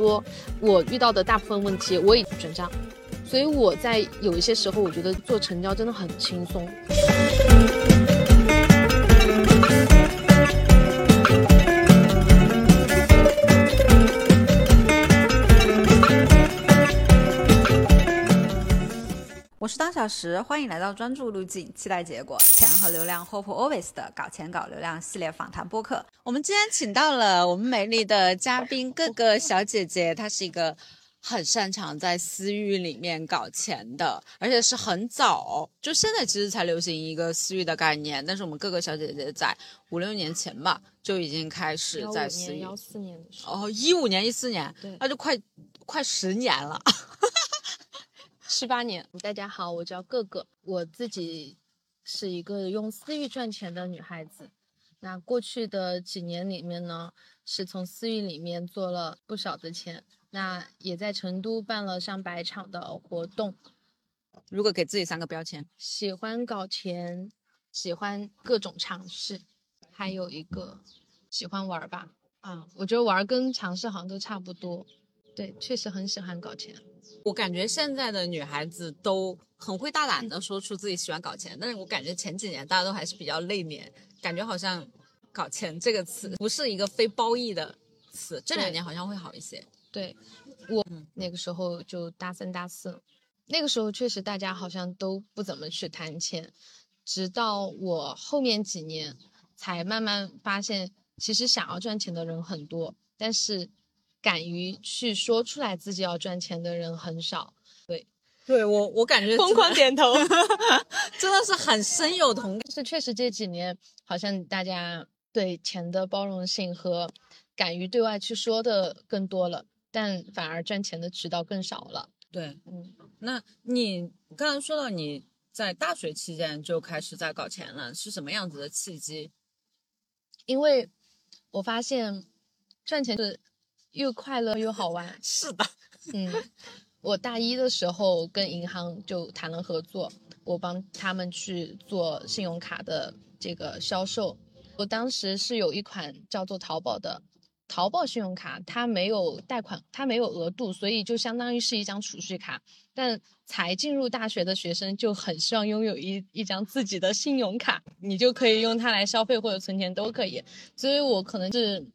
多我遇到的大部分问题，我已经转账，所以我在有一些时候，我觉得做成交真的很轻松。我是当小时，欢迎来到专注路径，期待结果，钱和流量，Hope Always 的搞钱搞流量系列访谈播客。我们今天请到了我们美丽的嘉宾各个小姐姐，她是一个很擅长在私域里面搞钱的，而且是很早，就现在其实才流行一个私域的概念，但是我们各个小姐姐在五六年前吧就已经开始在私域。幺四年的时候，哦，一五年、一四年，对那就快快十年了。七八年。大家好，我叫个个，我自己是一个用私域赚钱的女孩子。那过去的几年里面呢，是从私域里面做了不少的钱。那也在成都办了上百场的活动。如果给自己三个标签，喜欢搞钱，喜欢各种尝试，还有一个喜欢玩儿吧。啊，我觉得玩儿跟尝试好像都差不多。对，确实很喜欢搞钱。我感觉现在的女孩子都很会大胆的说出自己喜欢搞钱，但是我感觉前几年大家都还是比较内敛，感觉好像“搞钱”这个词不是一个非褒义的词，这两年好像会好一些。对，我那个时候就大三大四，那个时候确实大家好像都不怎么去谈钱，直到我后面几年才慢慢发现，其实想要赚钱的人很多，但是敢于去说出来自己要赚钱的人很少。对，对我我感觉疯狂点头 真的是很深有同感。是确实这几年好像大家对钱的包容性和敢于对外去说的更多了。但反而赚钱的渠道更少了。对，嗯，那你刚才说到你在大学期间就开始在搞钱了，是什么样子的契机？因为我发现赚钱是又快乐又好玩。是的，嗯，我大一的时候跟银行就谈了合作，我帮他们去做信用卡的这个销售。我当时是有一款叫做淘宝的。淘宝信用卡它没有贷款，它没有额度，所以就相当于是一张储蓄卡。但才进入大学的学生就很希望拥有一一张自己的信用卡，你就可以用它来消费或者存钱都可以。所以我可能是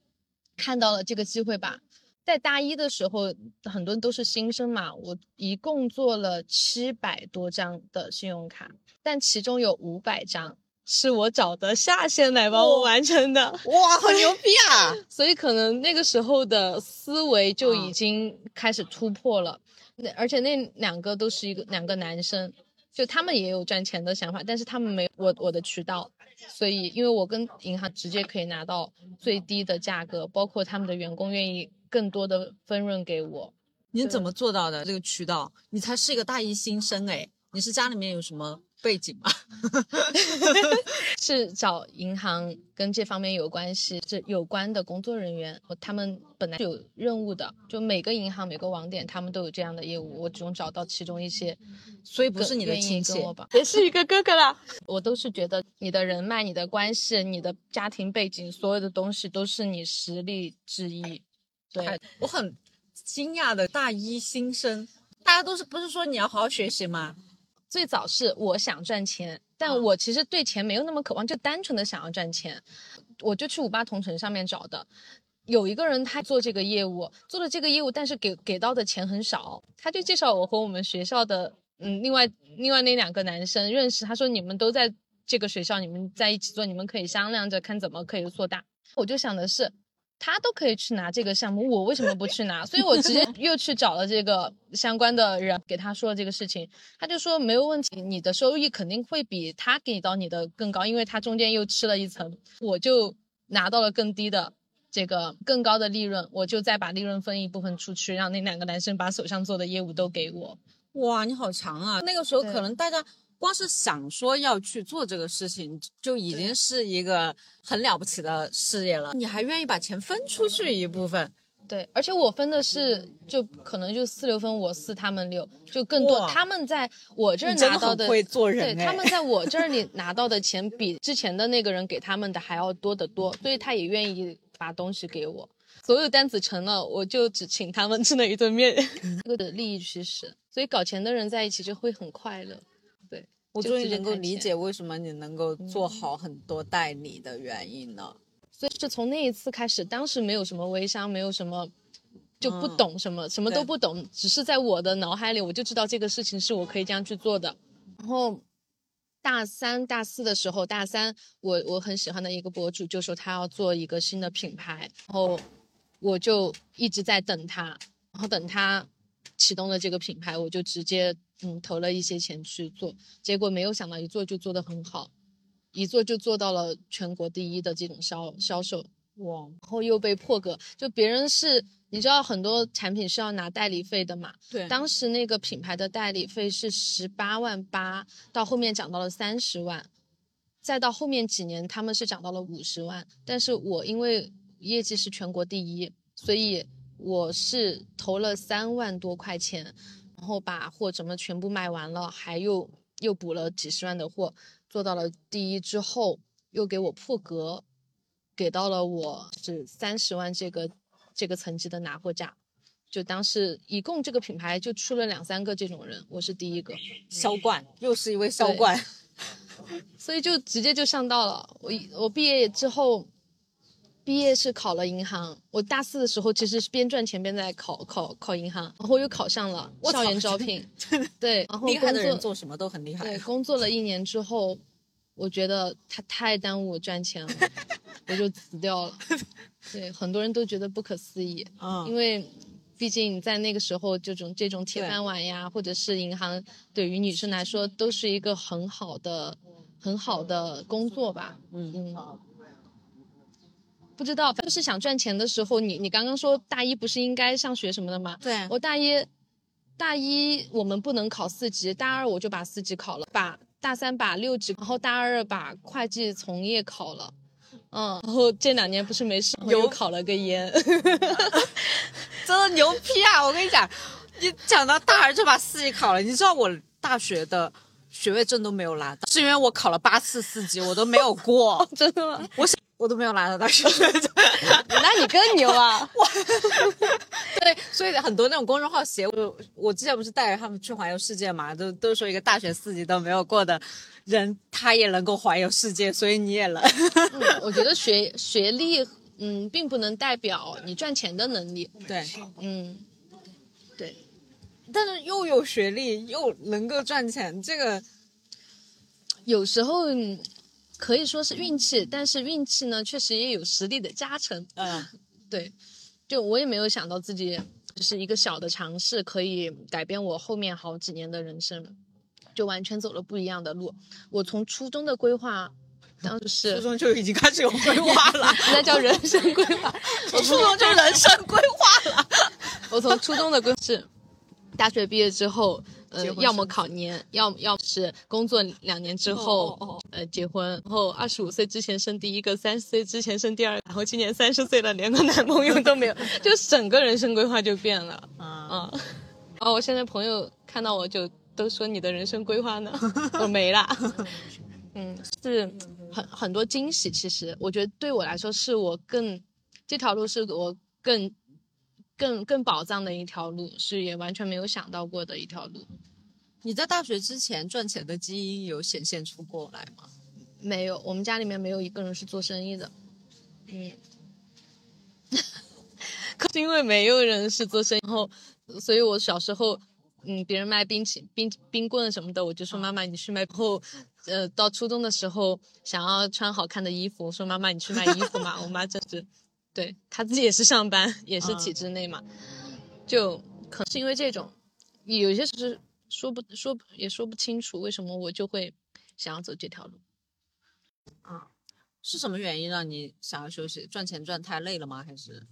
看到了这个机会吧。在大一的时候，很多人都是新生嘛，我一共做了七百多张的信用卡，但其中有五百张。是我找的下线来帮我完成的，哇，好牛逼啊！所以可能那个时候的思维就已经开始突破了。那而且那两个都是一个两个男生，就他们也有赚钱的想法，但是他们没我我的渠道，所以因为我跟银行直接可以拿到最低的价格，包括他们的员工愿意更多的分润给我。你怎么做到的这个渠道？你才是一个大一新生哎，你是家里面有什么？背景吗，是找银行跟这方面有关系、这有关的工作人员，他们本来有任务的，就每个银行、每个网点，他们都有这样的业务，我只能找到其中一些，所以不是你的亲戚，也是一个哥哥啦。我都是觉得你的人脉、你的关系、你的家庭背景，所有的东西都是你实力之一。对我很惊讶的大一新生，大家都是不是说你要好好学习吗？最早是我想赚钱，但我其实对钱没有那么渴望，就单纯的想要赚钱，我就去五八同城上面找的。有一个人他做这个业务，做了这个业务，但是给给到的钱很少，他就介绍我和我们学校的嗯另外另外那两个男生认识，他说你们都在这个学校，你们在一起做，你们可以商量着看怎么可以做大。我就想的是。他都可以去拿这个项目，我为什么不去拿？所以我直接 又去找了这个相关的人，给他说了这个事情。他就说没有问题，你的收益肯定会比他给到你的更高，因为他中间又吃了一层，我就拿到了更低的这个更高的利润，我就再把利润分一部分出去，让那两个男生把手上做的业务都给我。哇，你好强啊！那个时候可能大家。光是想说要去做这个事情，就已经是一个很了不起的事业了。你还愿意把钱分出去一部分？对，而且我分的是，就可能就四六分，我四他们六，就更多。他们在我这儿拿到的，会做人。对，他们在我这儿里 拿到的钱比之前的那个人给他们的还要多得多，所以他也愿意把东西给我。所有单子成了，我就只请他们吃了一顿面，这个的利益驱使。所以搞钱的人在一起就会很快乐。对，我终于能够理解为什么你能够做好很多代理的原因了。所以是从那一次开始，当时没有什么微商，没有什么，就不嗯懂什么，什么都不懂，只是在我的脑海里，我就知道这个事情是我可以这样去做的。然后大三、大四的时候，大三我我很喜欢的一个博主就说他要做一个新的品牌，然后我就一直在等他，然后等他启动了这个品牌，我就直接嗯投了一些钱去做，结果没有想到一做就做得很好。一做就做到了全国第一的这种销销售，哇，然后又被破格，就别人是你知道很多产品是要拿代理费的嘛，对当时那个品牌的代理费是十八万八，到后面涨到了三十万，再到后面几年他们是涨到了五十万，但是我因为业绩是全国第一，所以我是投了三万多块钱，然后把货怎么全部卖完了，还又又补了几十万的货，做到了第一之后，又给我破格，给到了我是三十万这个这个层级的拿货价。就当时一共这个品牌就出了两三个这种人，我是第一个，销冠又是一位销冠，所以就直接就上到了。我一我毕业之后，毕业是考了银行。我大四的时候其实是边赚钱边在考考考银行，然后又考上了校园招聘。对，然后厉害的工作人做什么都很厉害对。工作了一年之后，我觉得他太耽误我赚钱了，我就辞掉了。对，很多人都觉得不可思议。嗯，因为毕竟在那个时候，这种这种铁饭碗呀，或者是银行，对于女生来说都是一个很好的、很好的工作吧。嗯嗯，不知道，就是想赚钱的时候，你你刚刚说大一不是应该上学什么的吗？对，我大一，大一我们不能考四级，大二我就把四级考了，把大三把六级，然后大二把会计从业考了。嗯，然后这两年不是没事，又考了个研。真的牛批啊！我跟你讲，你讲到大二就把四级考了，你知道我大学的学位证都没有拿到，是因为我考了八次四级，我都没有过，真的吗？我是我都没有拿到大学。那你更牛啊！对，所以很多那种公众号写我，我之前不是带着他们去环游世界嘛，都都说一个大学四级都没有过的人，他也能够环游世界，所以你也能。嗯我觉得学学历，嗯，并不能代表你赚钱的能力。对，嗯，对，但是又有学历又能够赚钱，这个有时候嗯可以说是运气，但是运气呢，确实也有实力的加成。嗯，对，就我也没有想到自己只是一个小的尝试，可以改变我后面好几年的人生，就完全走了不一样的路。我从初中的规划，当时是初中就已经开始有规划了，那叫人生规划。我初中就人生规划了。我从初中的规划是，大学毕业之后，呃要么考研，要要么是工作两年之后，哦哦哦呃，结婚，然后二十五岁之前生第一个，三十岁之前生第二个，然后今年三十岁了，连个男朋友都没有，就整个人生规划就变了。啊，嗯，然后我现在朋友看到我就都说你的人生规划呢，我没啦。嗯，是很很多惊喜。其实我觉得对我来说，是我更这条路是我更更更宝藏的一条路，是也完全没有想到过的一条路。你在大学之前赚钱的基因有显现出过来吗？没有，我们家里面没有一个人是做生意的。嗯，可是因为没有人是做生意，然后，所以我小时候，嗯，别人卖冰淇冰冰棍什么的，我就说妈妈你去卖。然后，呃，到初中的时候想要穿好看的衣服，我说妈妈你去卖衣服嘛。我妈真是，对他自己也是上班，也是体制内嘛，就可能是因为这种，有些是说不说也说不清楚为什么我就会想要走这条路。啊是什么原因让你想要休息？赚钱赚太累了吗？还是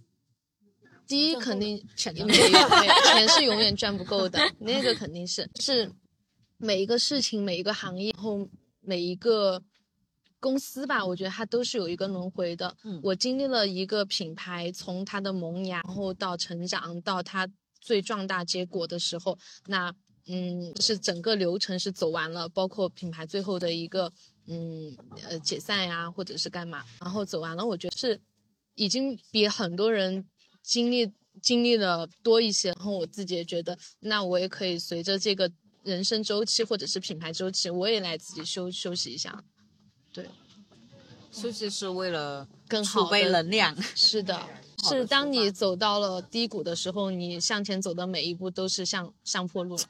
第一肯定钱没有，没有 钱是永远赚不够的，那个肯定是是每一个事情、每一个行业，然后每一个公司吧，我觉得它都是有一个轮回的。嗯我经历了一个品牌从它的萌芽，然后到成长，到它最壮大结果的时候，那嗯，是整个流程是走完了，包括品牌最后的一个嗯呃解散呀，或者是干嘛，然后走完了，我觉得是已经比很多人经历经历的多一些，然后我自己也觉得，那我也可以随着这个人生周期或者是品牌周期，我也来自己休休息一下。对，休息是为了更好储备能量。是的，的是当你走到了低谷的时候，你向前走的每一步都是向上坡路了。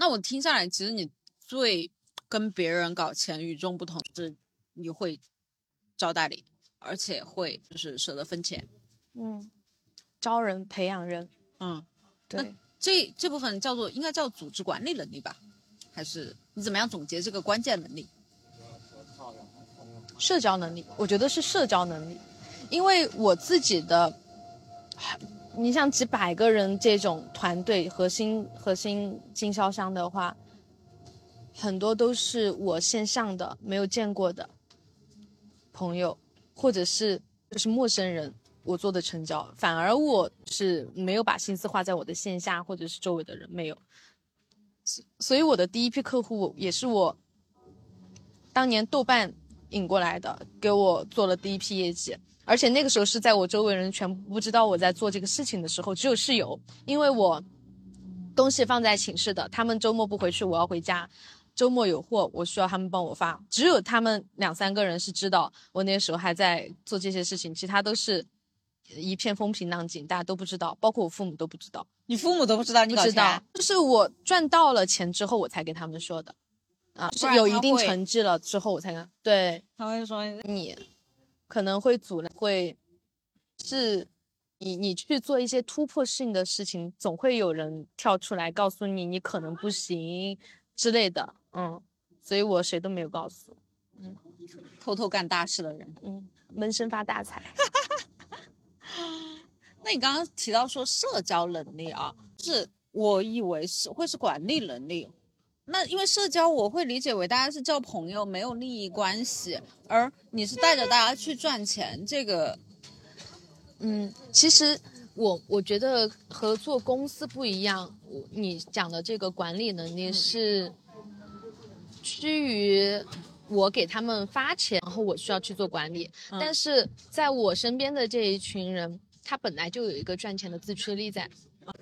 那我听下来，其实你最跟别人搞钱与众不同是，你会招代理，而且会就是舍得分钱。嗯，招人培养人，嗯，对，这这部分叫做应该叫组织管理能力吧？还是你怎么样总结这个关键能力？社交能力，我觉得是社交能力，因为我自己的，你像几百个人这种团队核心核心经销商的话，很多都是我线上的没有见过的朋友，或者是就是陌生人。我做的成交，反而我是没有把心思花在我的线下或者是周围的人没有，所所以我的第一批客户也是我当年豆瓣引过来的，给我做了第一批业绩。而且那个时候是在我周围人全部不知道我在做这个事情的时候，只有室友，因为我东西放在寝室的，他们周末不回去，我要回家。周末有货，我需要他们帮我发，只有他们两三个人是知道我那时候还在做这些事情，其他都是一片风平浪静，大家都不知道，包括我父母都不知道。你父母都不知道你搞不知道，，就是我赚到了钱之后，我才跟他们说的，啊，不是有一定成绩了之后，我才跟对他会说你可能会阻拦，会是你你去做一些突破性的事情，总会有人跳出来告诉你你可能不行之类的，嗯，所以我谁都没有告诉，嗯偷偷干大事的人。嗯，闷声发大财，那你刚刚提到说社交能力啊，是我以为是会是管理能力。那因为社交，我会理解为大家是交朋友，没有利益关系，而你是带着大家去赚钱，这个嗯，其实我我觉得和做公司不一样，你讲的这个管理能力是趋于我给他们发钱，然后我需要去做管理。嗯但是在我身边的这一群人，他本来就有一个赚钱的自驱力在。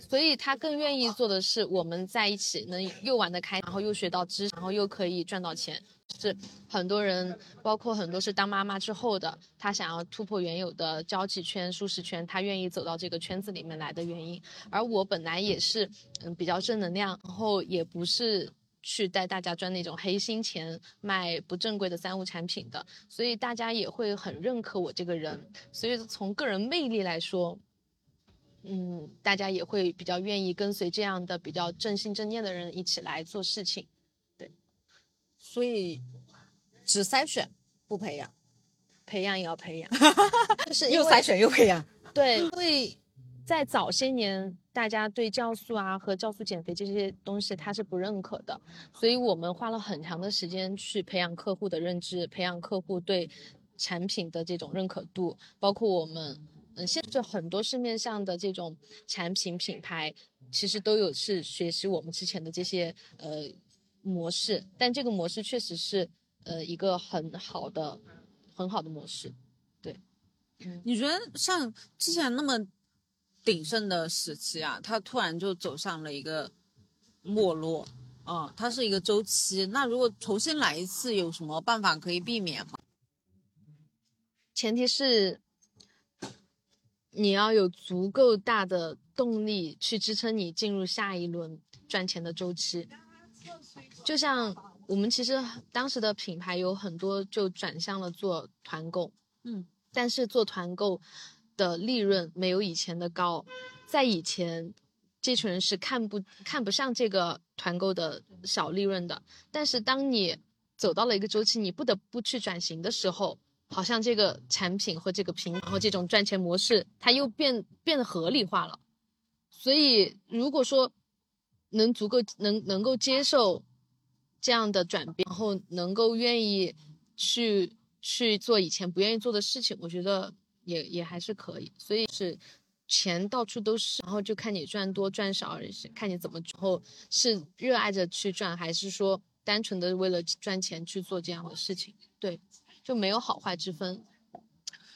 所以他更愿意做的是我们在一起能又玩得开，然后又学到知识，然后又可以赚到钱。是很多人，包括很多是当妈妈之后的，他想要突破原有的交际圈、舒适圈，他愿意走到这个圈子里面来的原因。而我本来也是，嗯，比较正能量，然后也不是去带大家赚那种黑心钱、卖不正规的三无产品的，所以大家也会很认可我这个人。所以从个人魅力来说，嗯，大家也会比较愿意跟随这样的比较正心正念的人一起来做事情。对所以只筛选不培养，培养也要培养，就 是又筛选又培养。对，因为在早些年，大家对酵素啊和酵素减肥这些东西它是不认可的，所以我们花了很长的时间去培养客户的认知，培养客户对产品的这种认可度，包括我们，嗯，现在很多市面上的这种产品品牌，其实都有是学习我们之前的这些呃模式，但这个模式确实是呃一个很好的很好的模式。对。你觉得像之前那么鼎盛的时期啊，它突然就走上了一个没落，嗯，它是一个周期。那如果重新来一次，有什么办法可以避免吗？前提是你要有足够大的动力去支撑你进入下一轮赚钱的周期。就像我们其实当时的品牌有很多就转向了做团购，嗯，但是做团购的利润没有以前的高，在以前。这群人是看不看不上这个团购的小利润的，但是当你走到了一个周期，你不得不去转型的时候，好像这个产品和这个平，然后这种赚钱模式，它又变变得合理化了。所以，如果说能足够能能够接受这样的转变，然后能够愿意去去做以前不愿意做的事情，我觉得也也还是可以。所以是钱到处都是，然后就看你赚多赚少，看你怎么，然后是热爱着去赚，还是说单纯的为了赚钱去做这样的事情？对。就没有好坏之分。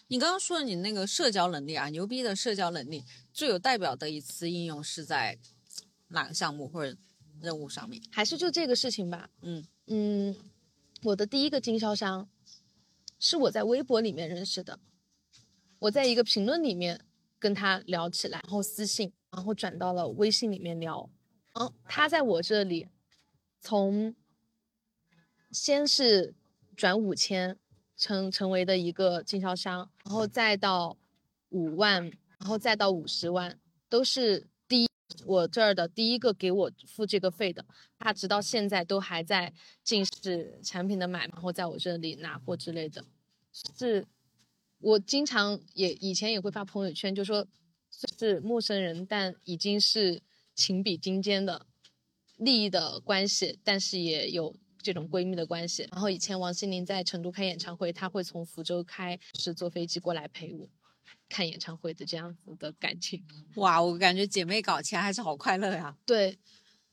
你刚刚说的你那个社交能力啊，牛逼的社交能力，最有代表的一次应用是在哪个项目或者任务上面？还是就这个事情吧。嗯嗯，我的第一个经销商是我在微博里面认识的，我在一个评论里面跟他聊起来，然后私信，然后转到了微信里面聊。嗯，他在我这里从先是转五千。成成为的一个经销商，然后再到五万，然后再到五十万，都是第一我这儿的第一个给我付这个费的，他直到现在都还在进是产品的买，然后在我这里拿货之类的。是，我经常也以前也会发朋友圈，就说是陌生人，但已经是情比金坚的利益的关系，但是也有。这种闺蜜的关系，然后以前王心凌在成都开演唱会，她会从福州开是坐飞机过来陪我看演唱会的这样子的感情。哇，我感觉姐妹搞钱还是好快乐呀。对，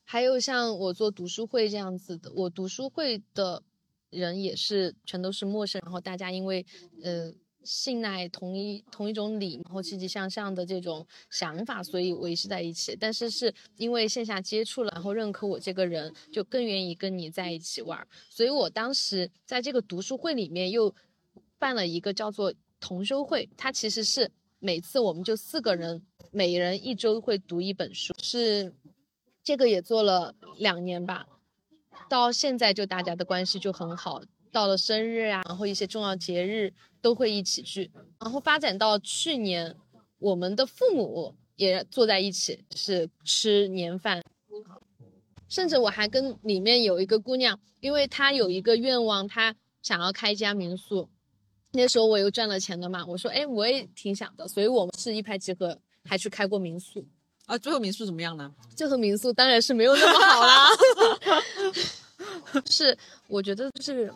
还有像我做读书会这样子的，我读书会的人也是全都是陌生，然后大家因为呃。信赖同一同一种理，然后积极向上的这种想法，所以维系在一起。但是是因为线下接触了，然后认可我这个人，就更愿意跟你在一起玩。所以我当时在这个读书会里面又办了一个叫做同修会，它其实是每次我们就四个人，每人一周会读一本书，是这个也做了两年吧，到现在就大家的关系就很好。到了生日啊，然后一些重要节日都会一起聚，然后发展到去年，我们的父母也坐在一起是吃年饭，甚至我还跟里面有一个姑娘，因为她有一个愿望，她想要开一家民宿，那时候我又赚了钱的嘛，我说哎我也挺想的，所以我们是一拍即合，还去开过民宿啊，最后民宿怎么样呢？最后民宿当然是没有那么好啦，是我觉得是。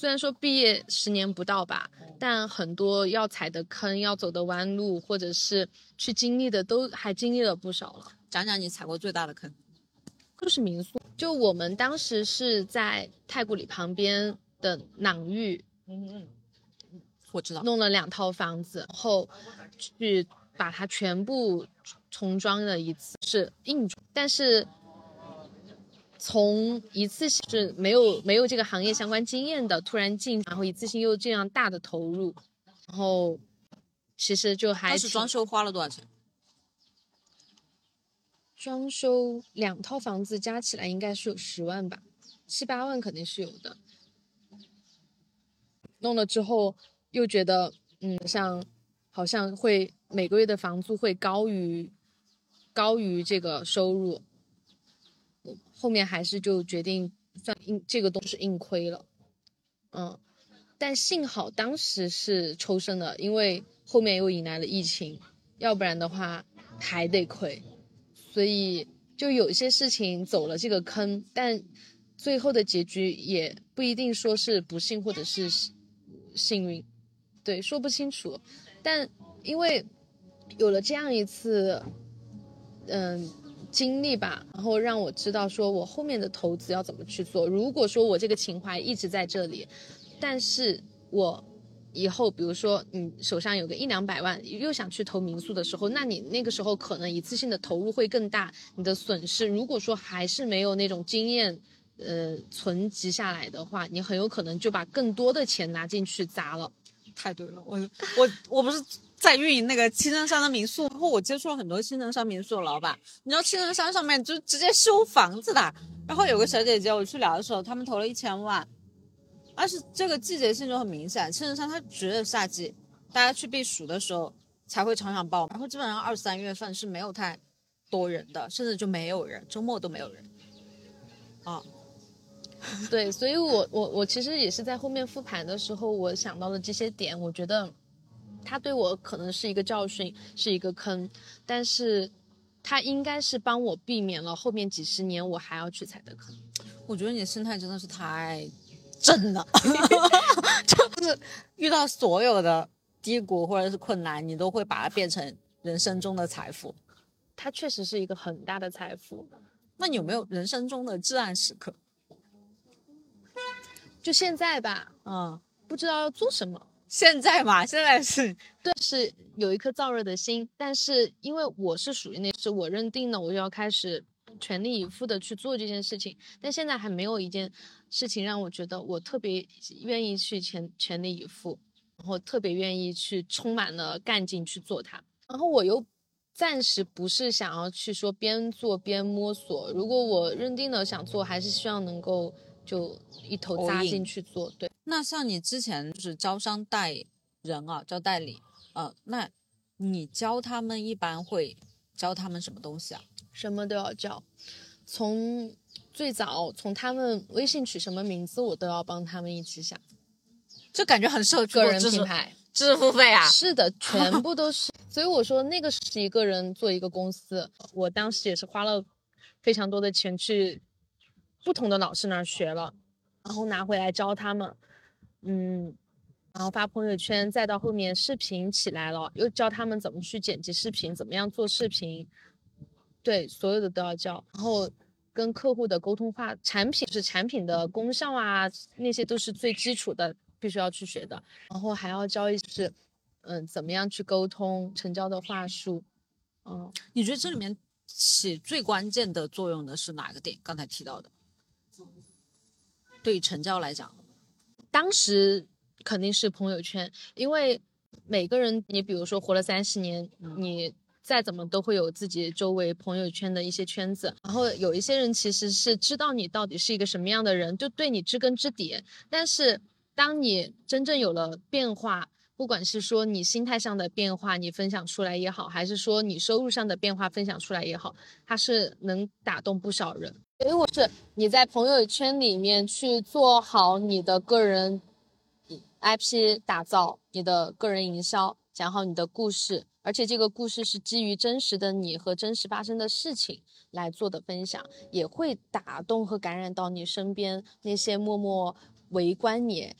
虽然说毕业十年不到吧，但很多要踩的坑、要走的弯路，或者是去经历的，都还经历了不少了。讲讲你踩过最大的坑，就是民宿。就我们当时是在太古里旁边的朗寓，嗯嗯，我知道，弄了两套房子，然后去把它全部重装了一次，是硬装，但是。从一次性是没有没有这个行业相关经验的突然进，然后一次性又这样大的投入，然后其实就还是装修花了多少钱？装修两套房子加起来应该是有十万吧，七八万肯定是有的。弄了之后又觉得，嗯，像好像会每个月的房租会高于高于这个收入。后面还是就决定算硬这个东西硬亏了，嗯，但幸好当时是抽身的，因为后面又迎来了疫情，要不然的话还得亏，所以就有些事情走了这个坑，但最后的结局也不一定说是不幸或者是幸运，对，说不清楚，但因为有了这样一次，嗯。经历吧，然后让我知道说我后面的投资要怎么去做。如果说我这个情怀一直在这里，但是我以后比如说你手上有个一两百万，又想去投民宿的时候，那你那个时候可能一次性的投入会更大，你的损失如果说还是没有那种经验，呃，存积下来的话，你很有可能就把更多的钱拿进去砸了。太对了，我我我不是。在运营那个青城山的民宿，然后我接触了很多青城山民宿的老板。你知道青城山上面就直接修房子的，然后有个小姐姐，我去聊的时候，他们投了一千万，而且这个季节性就很明显，青城山它只有夏季，大家去避暑的时候才会常常爆，然后基本上二三月份是没有太多人的，甚至就没有人，周末都没有人。啊，对，所以我我我其实也是在后面复盘的时候，我想到了这些点，我觉得。他对我可能是一个教训，是一个坑，但是他应该是帮我避免了后面几十年我还要去踩的坑。我觉得你的心态真的是太正了，就是遇到所有的低谷或者是困难，你都会把它变成人生中的财富。它确实是一个很大的财富。那你有没有人生中的至暗时刻？就现在吧，嗯。不知道要做什么。现在嘛，现在是对，是有一颗燥热的心，但是因为我是属于那是我认定了，我就要开始全力以赴的去做这件事情。但现在还没有一件事情让我觉得我特别愿意去全全力以赴，然后特别愿意去充满了干劲去做它。然后我又暂时不是想要去说边做边摸索，如果我认定了想做，还是希望能够就一头扎进去做。对。那像你之前就是招商带人啊，招代理，呃，那你教他们一般会教他们什么东西啊？什么都要教，从最早从他们微信取什么名字，我都要帮他们一起想。就感觉很适合个人品牌知识付费啊。是的，全部都是。所以我说那个是一个人做一个公司，我当时也是花了非常多的钱去不同的老师那儿学了，然后拿回来教他们，嗯。然后发朋友圈，再到后面视频起来了，又教他们怎么去剪辑视频，怎么样做视频，对，所有的都要教。然后跟客户的沟通话，产品是产品的功效啊，那些都是最基础的，必须要去学的。然后还要教一是，嗯，怎么样去沟通成交的话术，嗯，你觉得这里面起最关键的作用的是哪个点？刚才提到的，对成交来讲，当时肯定是朋友圈，因为每个人，你比如说活了三十年，你再怎么都会有自己周围朋友圈的一些圈子，然后有一些人其实是知道你到底是一个什么样的人，就对你知根知底。但是当你真正有了变化，不管是说你心态上的变化，你分享出来也好，还是说你收入上的变化分享出来也好，它是能打动不少人。所以我是你在朋友圈里面去做好你的个人 IP 打造，你的个人营销，讲好你的故事，而且这个故事是基于真实的你和真实发生的事情来做的分享，也会打动和感染到你身边那些默默围观你。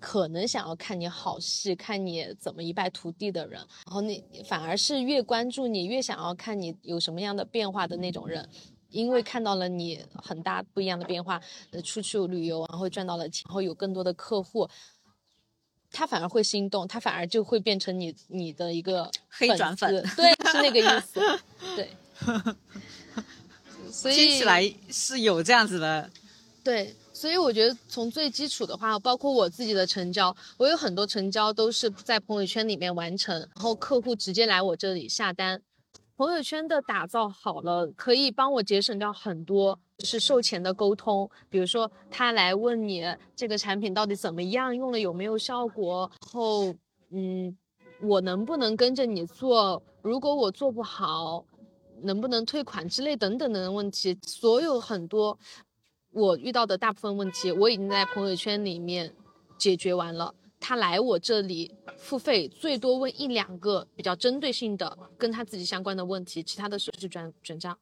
可能想要看你好戏，看你怎么一败涂地的人，然后那反而是越关注你，越想要看你有什么样的变化的那种人，因为看到了你很大不一样的变化，呃，出去旅游，然后赚到了钱，然后有更多的客户，他反而会心动，他反而就会变成你你的一个黑转粉 对，是那个意思，对，所以听起来是有这样子的。对，所以我觉得从最基础的话，包括我自己的成交，我有很多成交都是在朋友圈里面完成，然后客户直接来我这里下单。朋友圈的打造好了，可以帮我节省掉很多是售前的沟通，比如说他来问你这个产品到底怎么样，用了有没有效果，后嗯，我能不能跟着你做？如果我做不好，能不能退款之类等等的问题，所有很多我遇到的大部分问题，我已经在朋友圈里面解决完了。他来我这里付费，最多问一两个比较针对性的跟他自己相关的问题，其他的时候就转转账。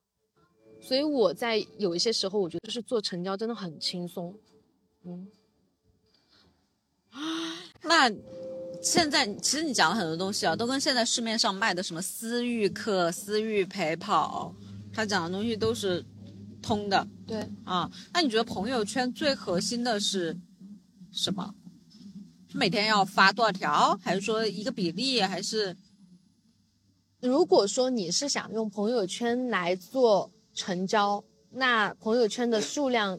所以我在有一些时候，我觉得是做成交真的很轻松。嗯，那现在其实你讲了很多东西啊，都跟现在市面上卖的什么私域课、私域陪跑，他讲的东西都是通的对。啊。那你觉得朋友圈最核心的是什么？是每天要发多少条，还是说一个比例，还是如果说你是想用朋友圈来做成交，那朋友圈的数量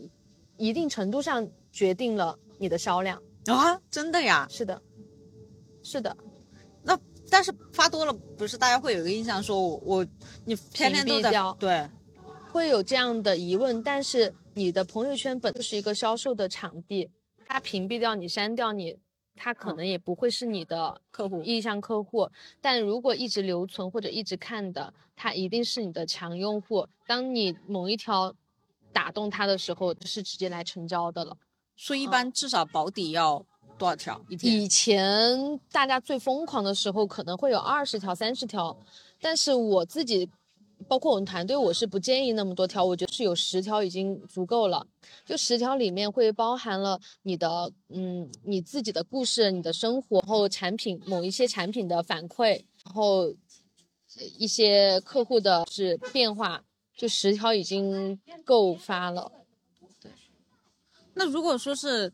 一定程度上决定了你的销量。啊？真的呀？是的，是的，那但是发多了，不是大家会有一个印象说我我你天天都在对会有这样的疑问，但是你的朋友圈本就是一个销售的场地，它屏蔽掉你、删掉你，它可能也不会是你的客户意向客户。但如果一直留存或者一直看的，他一定是你的强用户。当你某一条打动他的时候，是直接来成交的了。所以一般至少保底要多少条一天？以前大家最疯狂的时候，可能会有二十条、三十条，但是我自己，包括我们团队，我是不建议那么多条，我觉得是有十条已经足够了。就十条里面会包含了你的，嗯，你自己的故事、你的生活，然后产品某一些产品的反馈，然后一些客户的是变化，就十条已经够发了。对那如果说是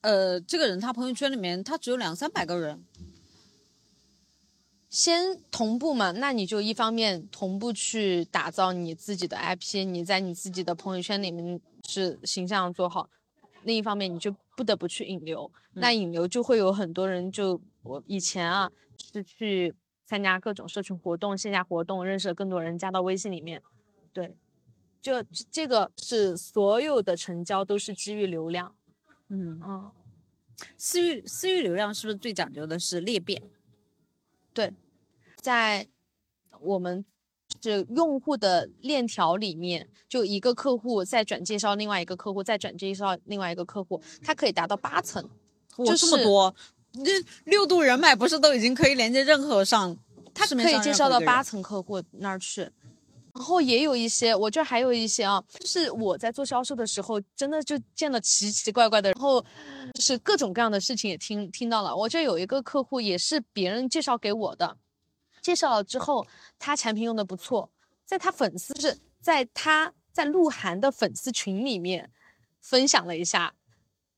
呃，这个人他朋友圈里面他只有两三百个人，先同步嘛，那你就一方面同步去打造你自己的 IP，你在你自己的朋友圈里面是形象做好，另一方面你就不得不去引流，那引流就会有很多人就我以前啊是去参加各种社群活动、线下活动，认识了更多人，加到微信里面，对，就这个是所有的成交都是基于流量，嗯，啊，私域私域流量是不是最讲究的是裂变？对，在我们这用户的链条里面，就一个客户再转介绍另外一个客户，再转介绍另外一个客户，它可以达到八层，哇就是这么多，这六度人脉不是都已经可以连接任何上，它可以介绍到八层客户那儿去。然后也有一些，我这儿还有一些啊，就是我在做销售的时候，真的就见了奇奇怪怪的，然后就是各种各样的事情也听听到了。我这有一个客户也是别人介绍给我的，介绍了之后，他产品用的不错，在他粉丝是在他在鹿晗的粉丝群里面分享了一下，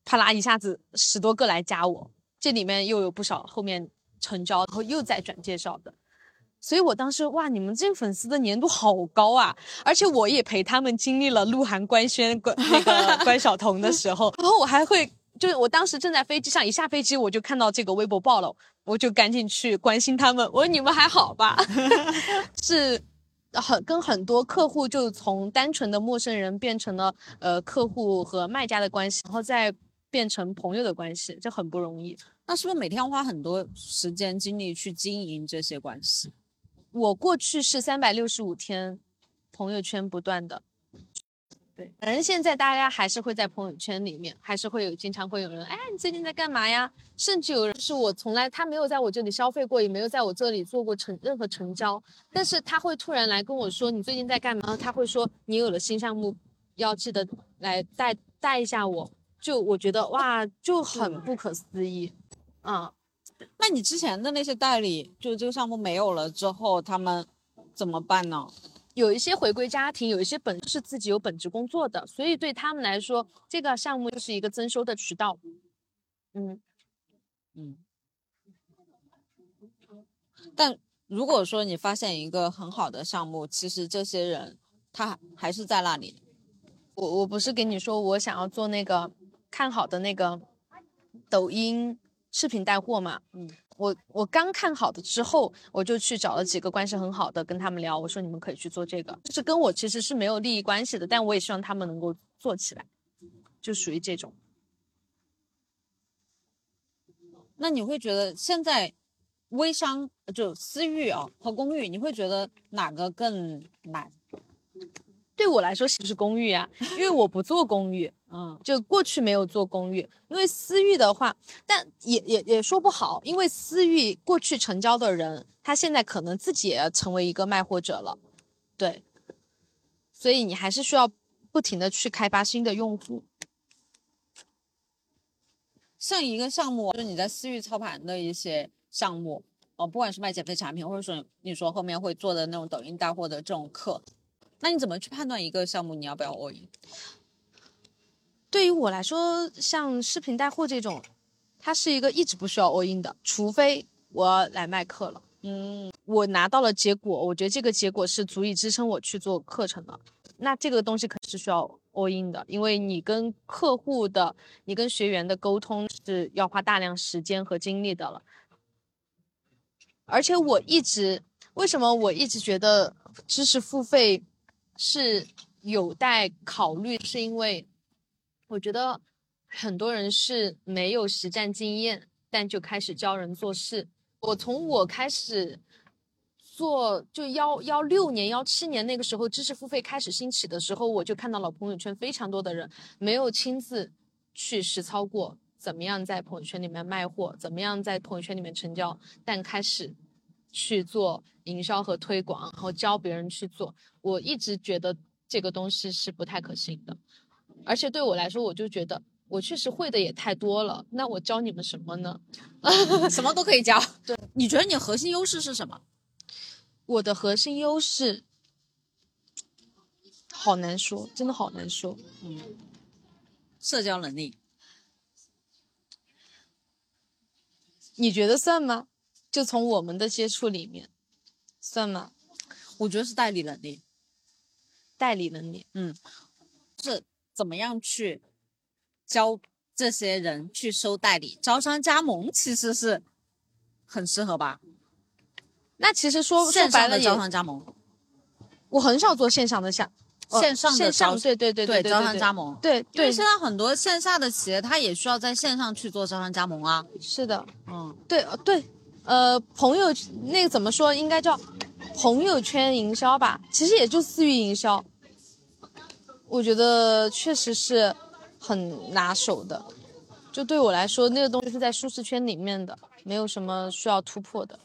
啪啦一下子十多个来加我，这里面又有不少后面成交，然后又再转介绍的。所以我当时哇，你们这粉丝的粘度好高啊！而且我也陪他们经历了鹿晗官宣关那个关晓彤的时候，然后我还会，就是我当时正在飞机上，一下飞机我就看到这个微博爆了，我就赶紧去关心他们，我说你们还好吧？是很跟很多客户就从单纯的陌生人变成了呃客户和卖家的关系，然后再变成朋友的关系，这很不容易。那是不是每天要花很多时间精力去经营这些关系？我过去是三百六十五天，朋友圈不断的。对，反正现在大家还是会在朋友圈里面，还是会有经常会有人，哎，你最近在干嘛呀？甚至有人是我从来他没有在我这里消费过，也没有在我这里做过成任何成交，但是他会突然来跟我说你最近在干嘛？他会说你有了新项目，要记得来带带一下我。就我觉得哇，就很不可思议，啊、那你之前的那些代理，就是这个项目没有了之后，他们怎么办呢？有一些回归家庭，有一些本是自己有本职工作的，所以对他们来说，这个项目就是一个增收的渠道。嗯，嗯，但如果说你发现一个很好的项目，其实这些人他还是在那里。我我不是跟你说我想要做那个看好的那个抖音视频带货嘛？嗯，我我刚看好的之后，我就去找了几个关系很好的跟他们聊，我说你们可以去做这个，就是跟我其实是没有利益关系的，但我也希望他们能够做起来，就属于这种。那你会觉得现在微商就私域啊和公域，你会觉得哪个更难？对我来说是不是公寓啊，因为我不做公寓，嗯，就过去没有做公寓，因为私域的话，但也也也说不好，因为私域过去成交的人，他现在可能自己也成为一个卖货者了，对，所以你还是需要不停的去开发新的用户。像一个项目，就是你在私域操盘的一些项目，哦，不管是卖减肥产品，或者说你说后面会做的那种抖音带货的这种课，那你怎么去判断一个项目你要不要 all in？对于我来说，像视频带货这种，它是一个一直不需要 all in 的，除非我来卖课了。嗯，我拿到了结果，我觉得这个结果是足以支撑我去做课程的。那这个东西可是需要 all in 的，因为你跟客户的、你跟学员的沟通是要花大量时间和精力的了。而且我一直，为什么我一直觉得知识付费是有待考虑，是因为我觉得很多人是没有实战经验，但就开始教人做事。我从我开始做就幺幺六年、幺七年那个时候，知识付费开始兴起的时候，我就看到了朋友圈非常多的人没有亲自去实操过，怎么样在朋友圈里面卖货，怎么样在朋友圈里面成交，但开始去做营销和推广，然后教别人去做。我一直觉得这个东西是不太可行的，而且对我来说，我就觉得。我确实会的也太多了，那我教你们什么呢？什么都可以教。对，你觉得你核心优势是什么？我的核心优势好难说，真的好难说。社交能力。你觉得算吗？就从我们的接触里面，算吗？我觉得是代理能力，代理能力，嗯，是怎么样去教这些人去收代理？招商加盟其实是很适合吧？那其实说说线白了也上的招，商加盟，我很少做线上的下，呃线上的线上，对对对对对招商加盟。对因为对，现在很多线下的企业，它也需要在线上去做招商加盟啊。是的，嗯，对呃对，呃，朋友那个怎么说，应该叫朋友圈营销吧，其实也就私域营销。我觉得确实是很拿手的，就对我来说，那个东西是在舒适圈里面的，没有什么需要突破的。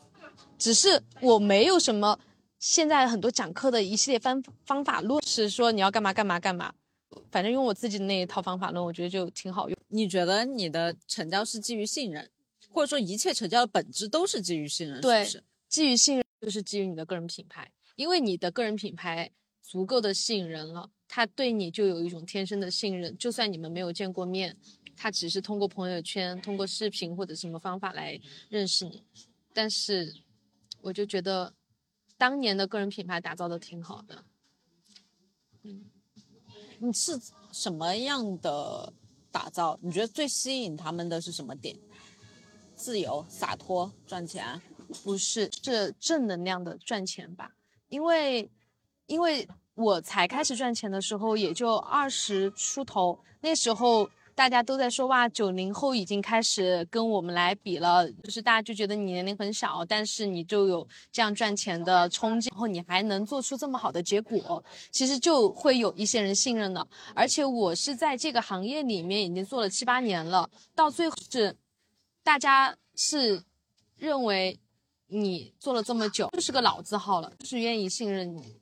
只是我没有什么现在很多讲课的一系列方方法论，是说你要干嘛干嘛干嘛，反正用我自己的那一套方法论，我觉得就挺好用。你觉得你的成交是基于信任，或者说一切成交的本质都是基于信任，对是？基于信任，就是基于你的个人品牌，因为你的个人品牌足够的吸引人了，他对你就有一种天生的信任，就算你们没有见过面，他只是通过朋友圈、通过视频或者什么方法来认识你，但是我就觉得当年的个人品牌打造的挺好的。你是什么样的打造？你觉得最吸引他们的是什么点？自由、洒脱、赚钱。不是，是正能量的赚钱吧？因为，因为我才开始赚钱的时候也就二十出头，那时候大家都在说哇，九零后已经开始跟我们来比了，就是大家就觉得你年龄很小，但是你就有这样赚钱的冲劲，然后你还能做出这么好的结果，其实就会有一些人信任的。而且我是在这个行业里面已经做了七八年了，到最后是大家是认为你做了这么久，就是个老字号了，就是愿意信任你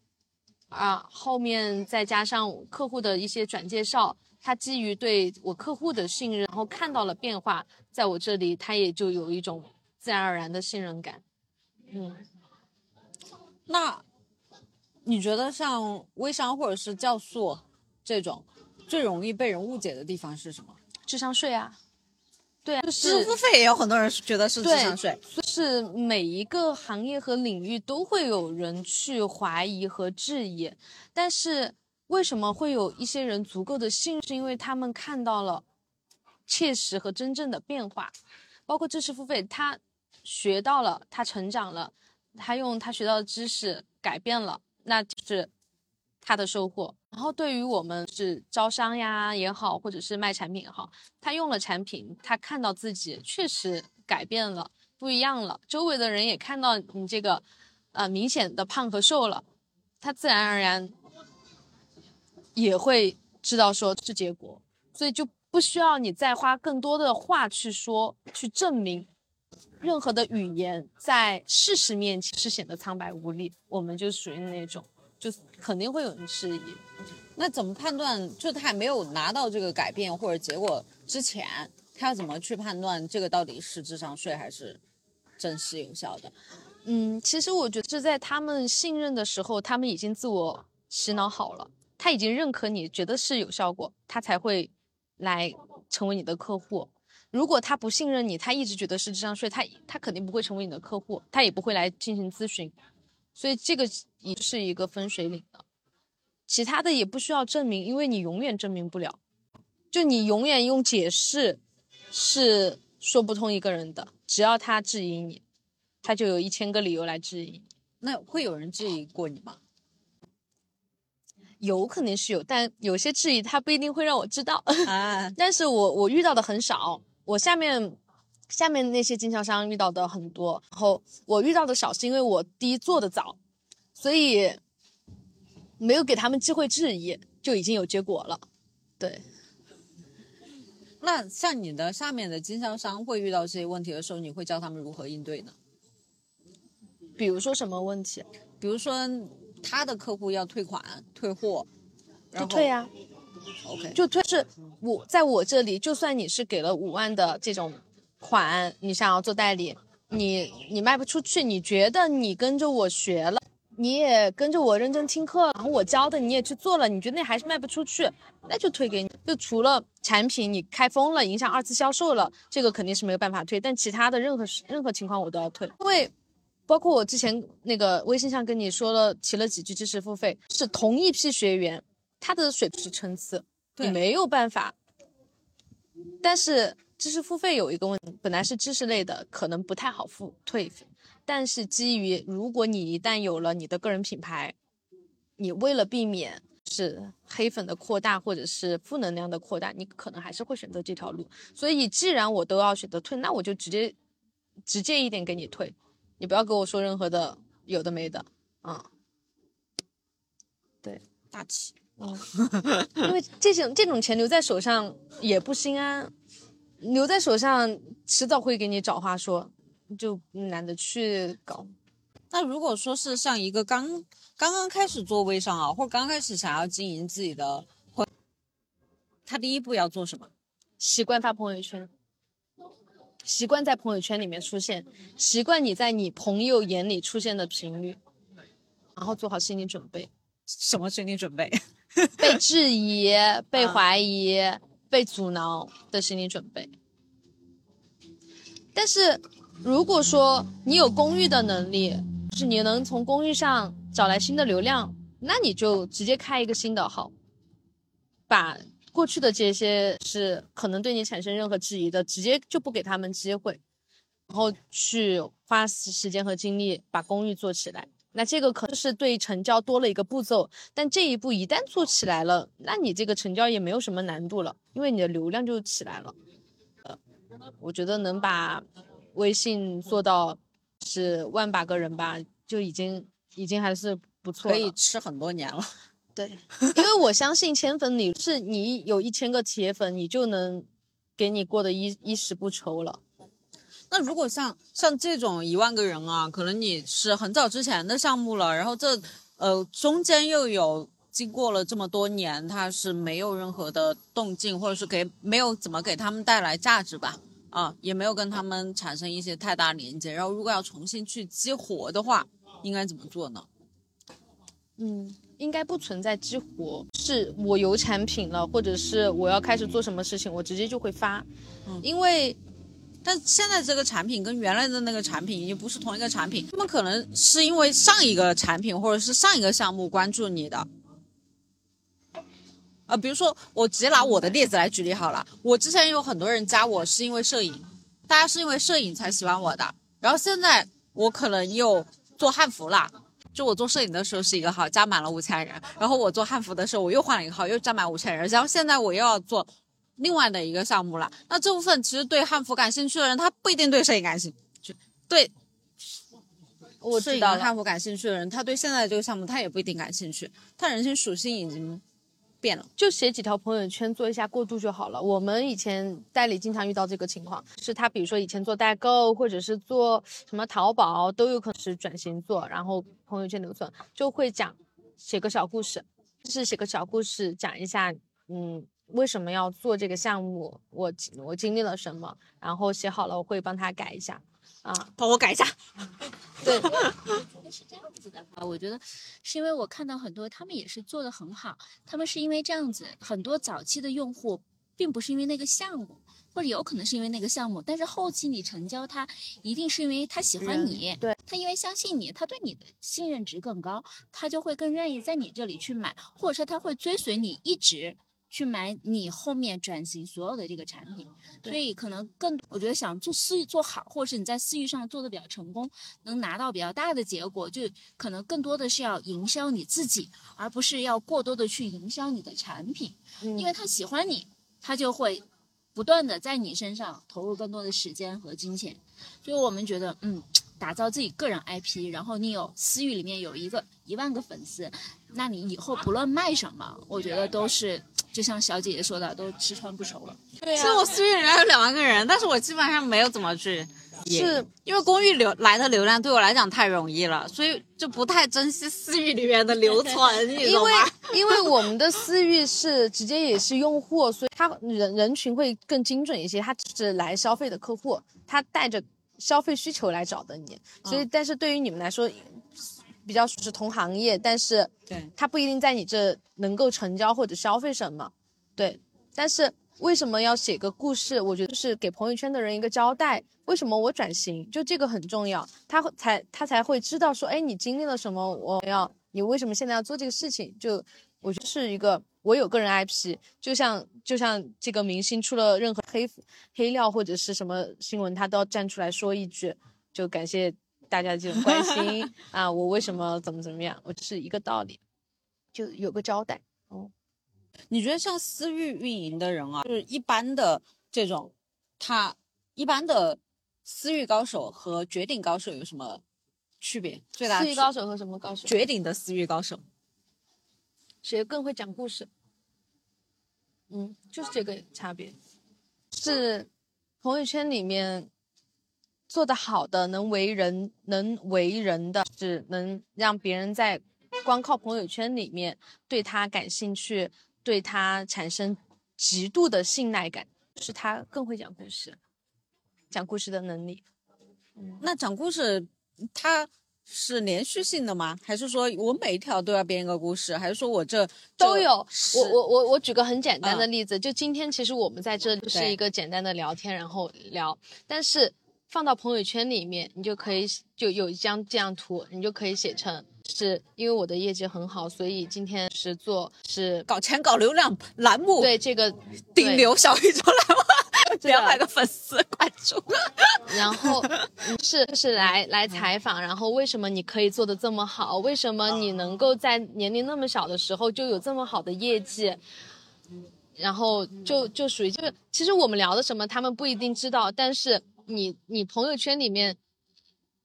啊。后面再加上客户的一些转介绍，他基于对我客户的信任，然后看到了变化，在我这里，他也就有一种自然而然的信任感。嗯，那你觉得像微商或者是酵素这种最容易被人误解的地方是什么？智商税啊，对啊，就支是付费也有很多人觉得是智商税。就是每一个行业和领域都会有人去怀疑和质疑，但是为什么会有一些人足够的信任？是因为他们看到了切实和真正的变化，包括知识付费，他学到了，他成长了，他用他学到的知识改变了，那就是他的收获。然后对于我们是招商呀也好，或者是卖产品也好，他用了产品，他看到自己确实改变了。不一样了，周围的人也看到你这个，呃，明显的胖和瘦了，他自然而然也会知道说是结果，所以就不需要你再花更多的话去说去证明，任何的语言在事实面前是显得苍白无力。我们就属于那种，就肯定会有人质疑。那怎么判断？就他还没有拿到这个改变或者结果之前，他要怎么去判断这个到底是智商税还是真实有效的？嗯，其实我觉得是在他们信任的时候，他们已经自我洗脑好了，他已经认可你觉得是有效果，他才会来成为你的客户。如果他不信任你，他一直觉得是智商税，他他肯定不会成为你的客户，他也不会来进行咨询。所以这个也是一个分水岭的，其他的也不需要证明，因为你永远证明不了，就你永远用解释是说不通一个人的，只要他质疑你。他就有一千个理由来质疑你，那会有人质疑过你吗？有肯定是有，但有些质疑他不一定会让我知道。啊，但是我我遇到的很少，我下面下面那些经销商遇到的很多，然后我遇到的少是因为我第一做的早，所以没有给他们机会质疑，就已经有结果了。对，那像你的下面的经销商会遇到这些问题的时候，你会教他们如何应对呢？比如说什么问题比如说他的客户要退款、退货，然后就退呀、OK，就退是我在我这里，就算你是给了五万的这种款，你想要做代理，你你卖不出去，你觉得你跟着我学了，你也跟着我认真听课，然后我教的你也去做了，你觉得那还是卖不出去，那就退给你。就除了产品你开封了，影响二次销售了，这个肯定是没有办法退。但其他的任何任何情况我都要退，因为包括我之前那个微信上跟你说了提了几句知识付费，是同一批学员，他的水平是参差，你没有办法。但是知识付费有一个问题，本来是知识类的，可能不太好付退。但是基于如果你一旦有了你的个人品牌，你为了避免是黑粉的扩大或者是负能量的扩大，你可能还是会选择这条路。所以既然我都要选择退，那我就直接直接一点给你退，你不要跟我说任何的有的没的，嗯，对，大气，嗯，因为这种这种钱留在手上也不心安，留在手上迟早会给你找话说。就懒得去搞。那如果说是像一个刚刚刚开始做微商啊，或刚开始想要经营自己的，他第一步要做什么？习惯发朋友圈，习惯在朋友圈里面出现，习惯你在你朋友眼里出现的频率，然后做好心理准备。什么心理准备？被质疑、被怀疑、被阻挠的心理准备。但是。如果说你有公寓的能力，是你能从公寓上找来新的流量，那你就直接开一个新的号，把过去的这些是可能对你产生任何质疑的，直接就不给他们机会，然后去花时间和精力把公寓做起来。那这个可能是对成交多了一个步骤，但这一步一旦做起来了，那你这个成交也没有什么难度了，因为你的流量就起来了。呃，我觉得能把。微信做到是万把个人吧，就已经已经还是不错，可以吃很多年了。对，因为我相信千粉你是你有一千个铁粉，你就能给你过得衣衣食不愁了。那如果像像这种一万个人啊，可能你是很早之前的项目了，然后这呃中间又有经过了这么多年，它是没有任何的动静，或者是给没有怎么给他们带来价值吧。啊，也没有跟他们产生一些太大连接。然后，如果要重新去激活的话，应该怎么做呢？嗯，应该不存在激活，是我有产品了，或者是我要开始做什么事情，我直接就会发。嗯，因为，但现在这个产品跟原来的那个产品已经不是同一个产品，他们可能是因为上一个产品或者是上一个项目关注你的。呃，比如说我直接拿我的例子来举例好了。我之前有很多人加我是因为摄影，大家是因为摄影才喜欢我的。然后现在我可能又做汉服了，就我做摄影的时候是一个号，加满了五千人。然后我做汉服的时候，我又换了一个号，又加满五千人。然后现在我又要做另外的一个项目了。那这部分其实对汉服感兴趣的人，他不一定对摄影感兴趣。对，我知道汉服感兴趣的人，他对现在这个项目他也不一定感兴趣。他人性属性已经。变了，就写几条朋友圈做一下过渡就好了。我们以前代理经常遇到这个情况，是他比如说以前做代购或者是做什么淘宝都有可能是转型做，然后朋友圈留存就会讲写个小故事，是写个小故事讲一下，嗯，为什么要做这个项目，我我经历了什么，然后写好了我会帮他改一下。啊，帮我改一下。对，是这样子的话，我觉得是因为我看到很多他们也是做的很好，他们是因为这样子，很多早期的用户并不是因为那个项目，或者有可能是因为那个项目，但是后期你成交他，一定是因为他喜欢你，对他因为相信你，他对你的信任值更高，他就会更愿意在你这里去买，或者说他会追随你一直。去买你后面转型所有的这个产品，所以可能更我觉得想做私域做好，或者是你在私域上做的比较成功，能拿到比较大的结果，就可能更多的是要营销你自己，而不是要过多的去营销你的产品，因为他喜欢你，他就会不断的在你身上投入更多的时间和金钱，所以我们觉得，嗯，打造自己个人 IP，然后你有私域里面有一个一万个粉丝，那你以后不论卖什么，我觉得都是。就像小姐姐说的，都吃穿不愁了。对其实我私域里面有两万个人，但是我基本上没有怎么去，是因为公寓流来的流量对我来讲太容易了，所以就不太珍惜私域里面的留存，你因为因为我们的私域是直接也是用户，所以他人人群会更精准一些，他只是来消费的客户，他带着消费需求来找的你，所以但是对于你们来说。比较是同行业，但是对，他不一定在你这能够成交或者消费什么，对。但是为什么要写个故事？我觉得是给朋友圈的人一个交代，为什么我转型，就这个很重要，他会才他才会知道说，哎，你经历了什么，我要你为什么现在要做这个事情？就我觉得是一个，我有个人 IP，就像就像这个明星出了任何黑黑料或者是什么新闻，他都要站出来说一句，就感谢大家这种关心 啊，我为什么怎么怎么样，我是一个道理，就有个交代。哦，你觉得像私域运营的人啊，就是一般的这种，他一般的私域高手和绝顶高手有什么区别？最大私域高手和什么高手？绝顶的私域高手，谁更会讲故事？嗯，就是这个差别，是朋友圈里面做得好的，能为人能为人的，是能让别人在光靠朋友圈里面对他感兴趣，对他产生极度的信赖感，是他更会讲故事，讲故事的能力。那讲故事他是连续性的吗？还是说我每一条都要编一个故事？还是说我这这都有。我我我我举个很简单的嗯例子，就今天其实我们在这里是一个简单的聊天，然后聊，但是放到朋友圈里面，你就可以就有一张这样图，你就可以写成是因为我的业绩很好，所以今天是做是搞钱搞流量栏目，对这个顶流小宇宙栏目，对两百个粉丝关注。然后嗯是是来来采访，然后为什么你可以做的这么好？为什么你能够在年龄那么小的时候就有这么好的业绩？然后就就属于就是，其实我们聊的什么他们不一定知道，但是你你朋友圈里面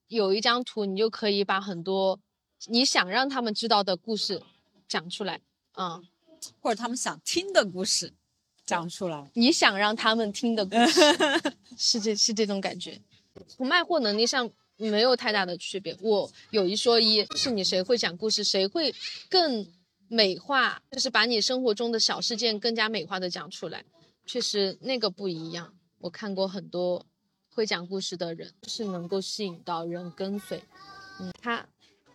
有一张图，你就可以把很多你想让他们知道的故事讲出来，嗯，或者他们想听的故事讲出来。你想让他们听的故事，是这是这种感觉。从卖货能力上没有太大的区别。我有一说一，是你谁会讲故事，谁会更美化，就是把你生活中的小事件更加美化的讲出来。确实那个不一样。我看过很多会讲故事的人，是能够吸引到人跟随。嗯，他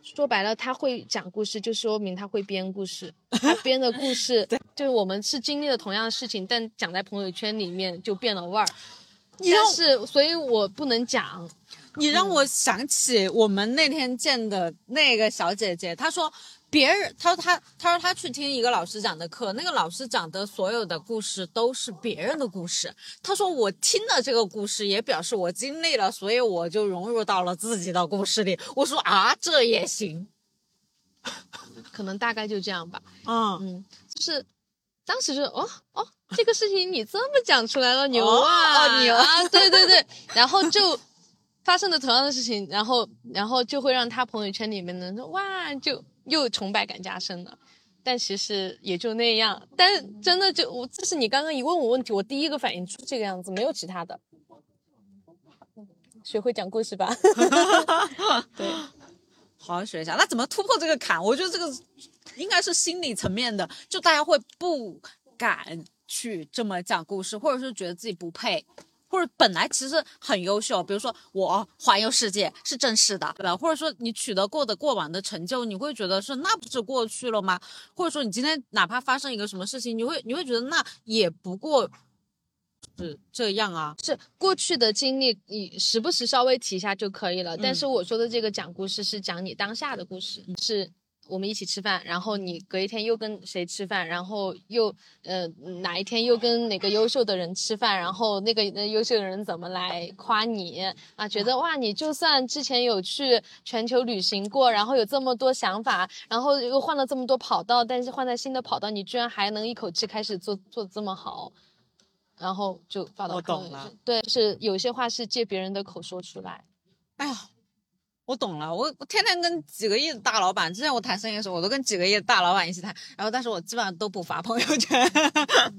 说白了，他会讲故事，就说明他会编故事。他编的故事，就是我们是经历了同样的事情，但讲在朋友圈里面就变了味儿。你但是，所以我不能讲。你让我想起我们那天见的那个小姐姐，她说别人，他说他他说他去听一个老师讲的课，那个老师讲的所有的故事都是别人的故事。他说我听了这个故事，也表示我经历了，所以我就融入到了自己的故事里。我说啊，这也行，可能大概就这样吧。嗯，嗯，就是当时就哦哦，这个事情你这么讲出来了，牛哦啊，哦牛 啊，对对对，然后就发生了同样的事情，然后然后就会让他朋友圈里面的人说哇，就又崇拜感加深了。但其实也就那样，但真的就我，这是你刚刚一问我问题，我第一个反应出这个样子，没有其他的。学会讲故事吧，对，好好学一下。那怎么突破这个坎？我觉得这个应该是心理层面的，就大家会不敢去这么讲故事，或者是觉得自己不配，或者本来其实很优秀，比如说我环游世界是正式的，对吧？或者说你取得过的过往的成就，你会觉得是那不是过去了吗？或者说你今天哪怕发生一个什么事情，你会你会觉得那也不过是这样啊。是过去的经历，你时不时稍微提一下就可以了。但是我说的这个讲故事是讲你当下的故事，是我们一起吃饭，然后你隔一天又跟谁吃饭，然后又呃哪一天又跟哪个优秀的人吃饭，然后那个那优秀的人怎么来夸你啊？觉得哇，你就算之前有去全球旅行过，然后有这么多想法，然后又换了这么多跑道，但是换在新的跑道，你居然还能一口气开始做做这么好。然后就发到我懂了圈对，是有些话是借别人的口说出来。哎呀，我懂了，我我天天跟几个亿的大老板，之前我谈生意的时候，我都跟几个亿的大老板一起谈，然后但是我基本上都不发朋友圈。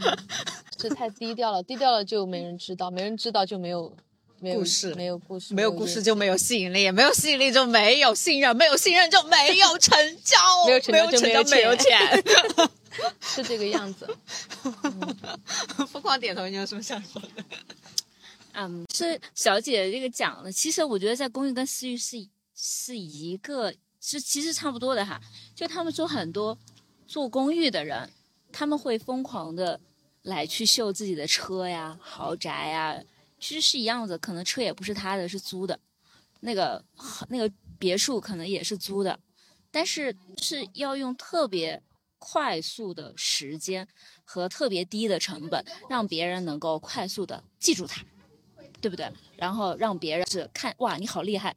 这太低调了，低调了就没人知道，没人知道就没有没有故事没有故事，没有故事就没有吸引力，没有吸引力就没有信任，没有信任就没有成交，没有成交就没没有没有钱。是这个样子。疯狂点头，你有什么想说的？嗯，是小姐这个讲的，其实我觉得在公寓跟私域是是一个是其实差不多的哈。就他们说很多做公寓的人，他们会疯狂的来去秀自己的车呀、豪宅呀，其实是一样的，可能车也不是他的，是租的，那个那个别墅可能也是租的，但是是要用特别快速的时间和特别低的成本，让别人能够快速的记住他。对不对？然后让别人是看哇，你好厉害，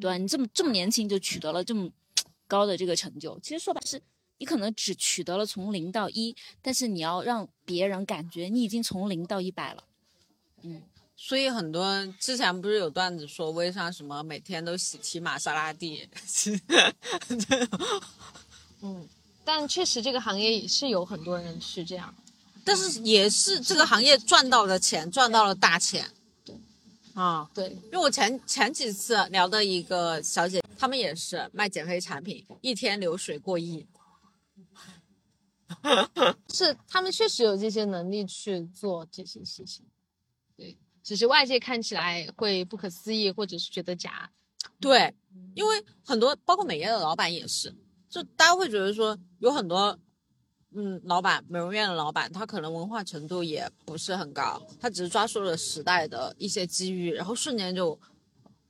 对吧？你这么这么年轻就取得了这么高的这个成就，其实说白是，你可能只取得了从零到一，但是你要让别人感觉你已经从零到一百了。嗯，所以很多之前不是有段子说微商什么每天都喜提玛莎拉蒂，嗯，但确实这个行业也是有很多人是这样，但是也是这个行业赚到了钱，赚到了大钱。啊，对，因为我前前几次聊的一个小姐，她们也是卖减肥产品，一天流水过亿，是他们确实有这些能力去做这些事情，对，只是外界看起来会不可思议，或者是觉得假，对，因为很多包括美业的老板也是，就大家会觉得说有很多。嗯，老板，美容院的老板，他可能文化程度也不是很高，他只是抓住了时代的一些机遇，然后瞬间就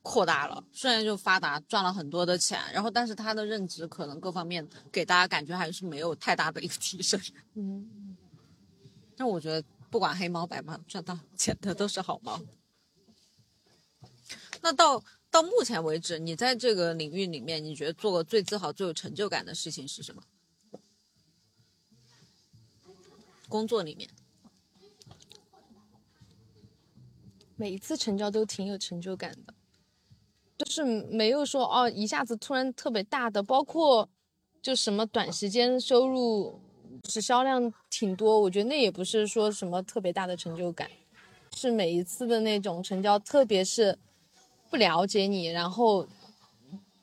扩大了，瞬间就发达，赚了很多的钱。然后，但是他的认知可能各方面给大家感觉还是没有太大的一个提升。嗯，但我觉得不管黑猫白猫，赚到钱的都是好猫。那到到目前为止，你在这个领域里面，你觉得做过最自豪、最有成就感的事情是什么？工作里面，每一次成交都挺有成就感的，就是没有说哦一下子突然特别大的，包括就什么短时间收入是销量挺多，我觉得那也不是说什么特别大的成就感，是每一次的那种成交，特别是不了解你，然后。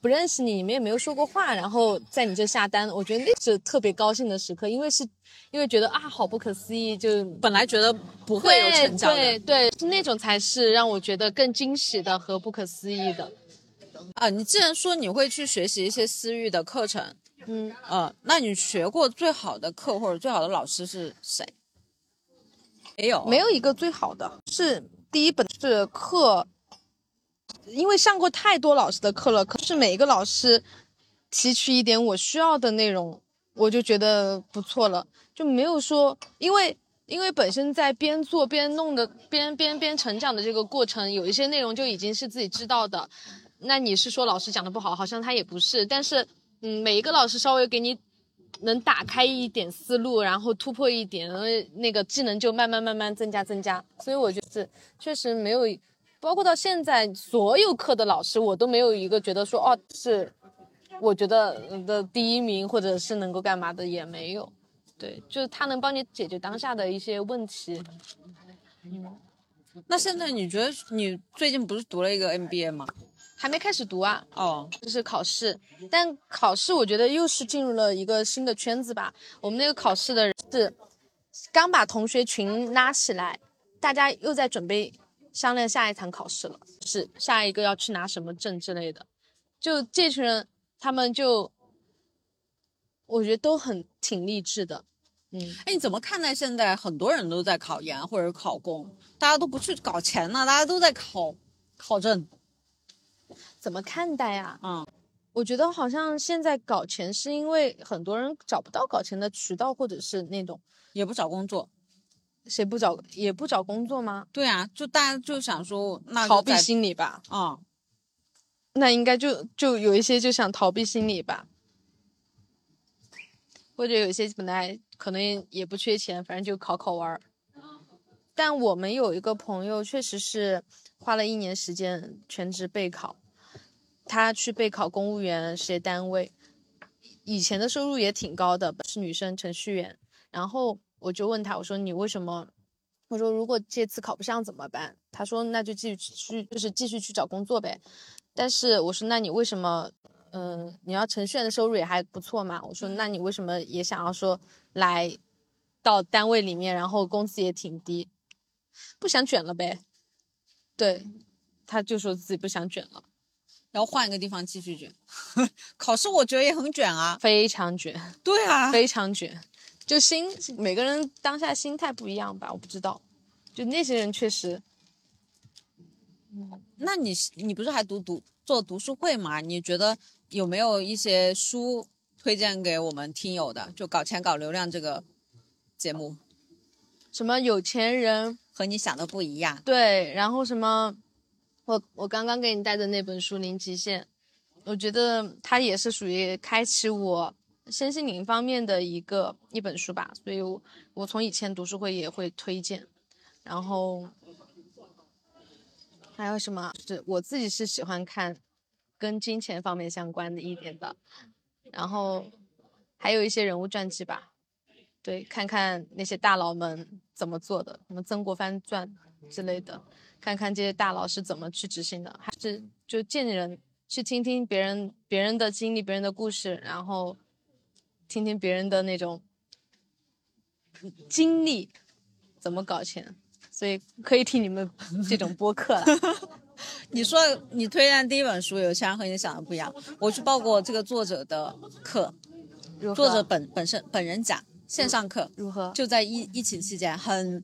不认识你，你们也没有说过话，然后在你这下单，我觉得那是特别高兴的时刻，因为是，因为觉得啊，好不可思议，就本来觉得不会有成长的，对对，是那种才是让我觉得更惊喜的和不可思议的。啊，你既然说你会去学习一些私域的课程，嗯，呃，那你学过最好的课或者最好的老师是谁？没有，没有一个最好的，是第一本是课。因为上过太多老师的课了，可是每一个老师提取一点我需要的内容，我就觉得不错了，就没有说，因为因为本身在边做边弄的边边边成长的这个过程，有一些内容就已经是自己知道的。那你是说老师讲的不好，好像他也不是，但是嗯，每一个老师稍微给你能打开一点思路，然后突破一点，那个技能就慢慢慢慢增加增加。所以我觉得确实没有。包括到现在，所有课的老师，我都没有一个觉得说哦是，我觉得的第一名，或者是能够干嘛的也没有。对，就是他能帮你解决当下的一些问题。嗯，那现在你觉得你最近不是读了一个 MBA 吗？还没开始读啊。哦，就是考试，但考试我觉得又是进入了一个新的圈子吧。我们那个考试的人是刚把同学群拉起来，大家又在准备。商量下一场考试了，是下一个要去拿什么证之类的。就这群人，他们就我觉得都很挺励志的。嗯，哎，你怎么看待现在很多人都在考研或者考公，大家都不去搞钱了，大家都在考考证？怎么看待呀？嗯，我觉得好像现在搞钱是因为很多人找不到搞钱的渠道，或者是那种也不找工作。谁不找也不找工作吗？对啊，就大家就想说，那逃避心理吧。啊，那应该就就有一些就想逃避心理吧，或者有一些本来可能也不缺钱，反正就考考玩儿。但我们有一个朋友，确实是花了一年时间全职备考，他去备考公务员事业单位，以前的收入也挺高的，是女生程序员，然后。我就问他，我说你为什么？我说如果这次考不上怎么办？他说那就继续去，就是继续去找工作呗。但是我说那你为什么？嗯，你要程序员的收入也还不错嘛。我说那你为什么也想要说来到单位里面，然后工资也挺低，不想卷了呗？对，他就说自己不想卷了。然后换一个地方继续卷。考试我觉得也很卷啊。非常卷，对啊，非常卷。就心每个人当下心态不一样吧，我不知道。就那些人确实，那你你不是还读读做读书会吗？你觉得有没有一些书推荐给我们听友的？就搞钱搞流量这个节目什么有钱人和你想的不一样。对，然后什么，我我刚刚给你带的那本书《零极限》，我觉得它也是属于开启我身心灵方面的一个一本书吧，所以我我从以前读书会也会推荐。然后还有什么？是我自己是喜欢看跟金钱方面相关的一点的，然后还有一些人物传记吧，对，看看那些大佬们怎么做的，什么曾国藩传之类的，看看这些大佬是怎么去执行的，还是就见人去听听别人别人的经历、别人的故事，然后听听别人的那种经历怎么搞钱。所以可以听你们这种播客了。你说你推荐第一本书《有些人和你想的不一样》，我去报过这个作者的课，作者本本身本人讲线上课，如何？就在疫疫情期间，很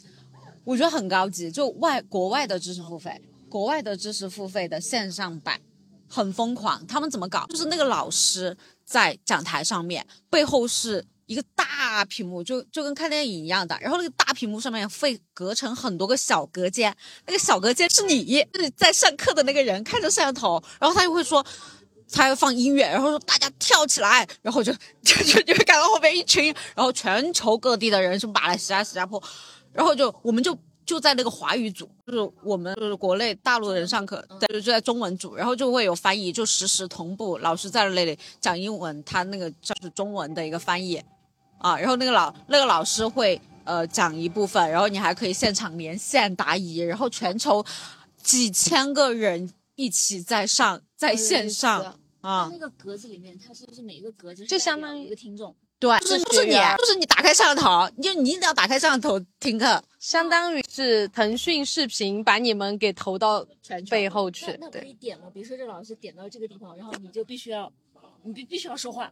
我觉得很高级，就外国外的知识付费，国外的知识付费的线上版很疯狂。他们怎么搞？就是那个老师在讲台上面，背后是一个大屏幕，就就跟看电影一样的。然后那个大屏幕上面会隔成很多个小隔间，那个小隔间是你是在上课的那个人看着摄像头，然后他就会说。他要放音乐，然后说大家跳起来，然后就就就就会看到后面一群，然后全球各地的人，什么马来西亚、新加坡，然后就我们就就在那个华语组，就是我们就是国内大陆的人上课，对就在中文组，然后就会有翻译，就实时同步，老师在那里讲英文，他那个就是中文的一个翻译，啊，然后那个老那个老师会呃讲一部分，然后你还可以现场连线答疑，然后全球几千个人一起在上在线上。啊，那个格子里面，它是不是每一个格子就相当于一个听众？对，就是就是你，就是你打开摄像头，你就你一定要打开摄像头听课，相当于是腾讯视频把你们给投到背后去。那可以点吗？比如说这老师点到这个地方，然后你就必须要，你必必须要说话。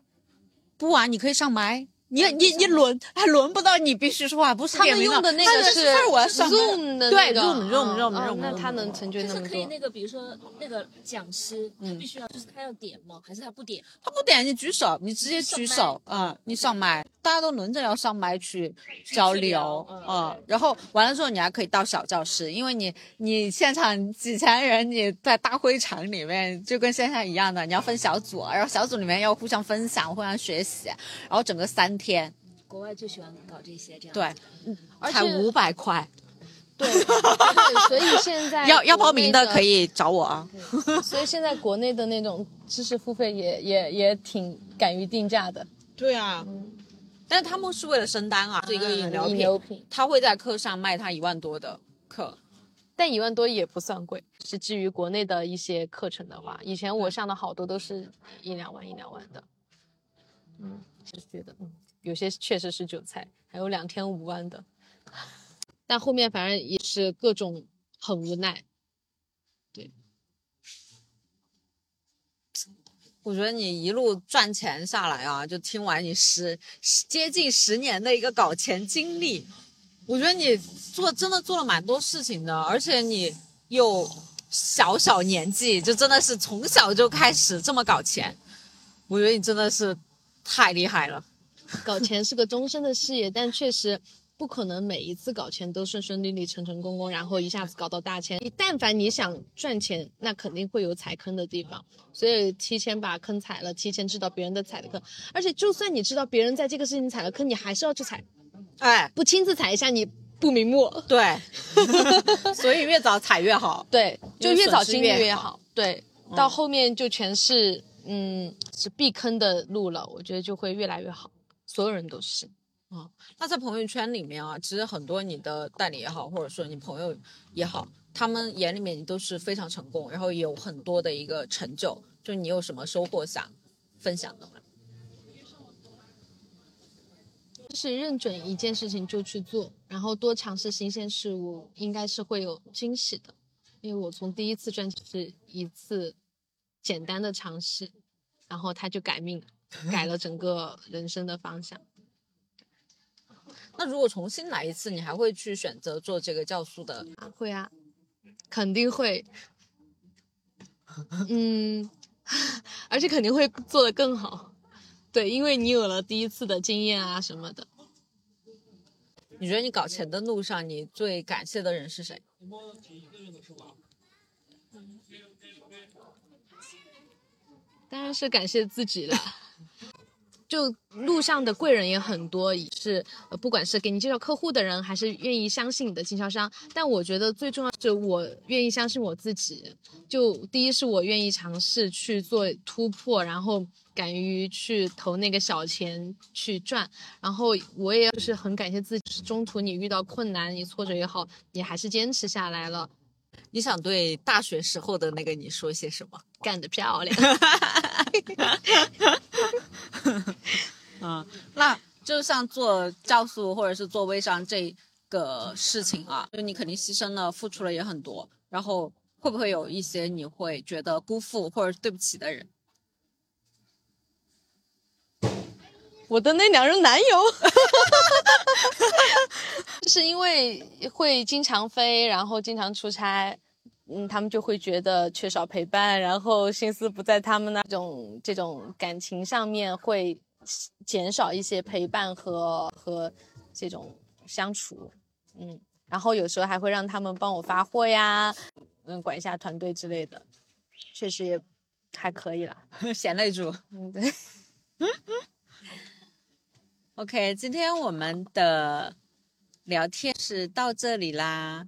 不啊，你可以上麦。你你你轮还轮不到你必须说话，不是他们用的那个是 Zoom 的对 Zoom Zoom Zoom Zoom，那他能成就那么多。可以那个，比如说那个讲师，他必须要就是他要点吗？还是他不点？他不点，你举手，你直接举手，嗯，你上麦，大家都轮着要上麦去交流，嗯，然后完了之后你还可以到小教室，因为你你现场几千人，你在大会场里面就跟线下一样的，你要分小组，然后小组里面要互相分享、互相学习，然后整个三。天，国外最喜欢搞这些，这样。对，才五百块，对，所以现在 要要报名的可以找我啊。所以现在国内的那种知识付费也也也挺敢于定价的。对啊，但是他们是为了升单啊，是一个饮料品，他会在课上卖他一万多的课，但一万多也不算贵，是基于国内的一些课程的话，以前我上的好多都是一两万一两万的，嗯，就觉得嗯。有些确实是韭菜，还有两天五万的，但后面反正也是各种很无奈。对，我觉得你一路赚钱下来啊，就听完你十十接近十年的一个搞钱经历，我觉得你做真的做了蛮多事情的，而且你又小小年纪就真的是从小就开始这么搞钱，我觉得你真的是太厉害了。搞钱是个终身的事业，但确实不可能每一次搞钱都顺顺利利、成成功功，然后一下子搞到大钱。你但凡你想赚钱，那肯定会有踩坑的地方，所以提前把坑踩了，提前知道别人的踩的坑。而且就算你知道别人在这个事情踩了坑，你还是要去踩。哎，不亲自踩一下，你不瞑目。对，所以越早踩越好。对，就越早经历越好。对，到后面就全是嗯是避坑的路了，我觉得就会越来越好。所有人都是，啊，那在朋友圈里面啊，其实很多你的代理也好，或者说你朋友也好，他们眼里面你都是非常成功，然后有很多的一个成就，就你有什么收获想分享的吗？就是认准一件事情就去做，然后多尝试新鲜事物，应该是会有惊喜的。因为我从第一次赚是一次简单的尝试，然后他就改命，改了整个人生的方向。那如果重新来一次，你还会去选择做这个酵素的？会啊，肯定会。嗯，而且肯定会做得更好。对，因为你有了第一次的经验啊什么的。你觉得你搞钱的路上，你最感谢的人是谁？当然是感谢自己了。就路上的贵人也很多，是呃，不管是给你介绍客户的人，还是愿意相信你的经销商。但我觉得最重要是我愿意相信我自己。就第一是我愿意尝试去做突破，然后敢于去投那个小钱去赚。然后我也就是很感谢自己，中途你遇到困难、你挫折也好，你还是坚持下来了。你想对大学时候的那个你说些什么？干得漂亮！嗯，那就像做酵素或者是做微商这个事情啊，就你肯定牺牲了、付出了也很多，然后会不会有一些你会觉得辜负或者对不起的人？我的那两任男友，是因为会经常飞，然后经常出差。嗯，他们就会觉得缺少陪伴，然后心思不在他们那种这种感情上面，会减少一些陪伴和和这种相处。嗯，然后有时候还会让他们帮我发货呀，嗯，管一下团队之类的，确实也还可以了，贤内助。嗯，对。OK，今天我们的聊天是到这里啦。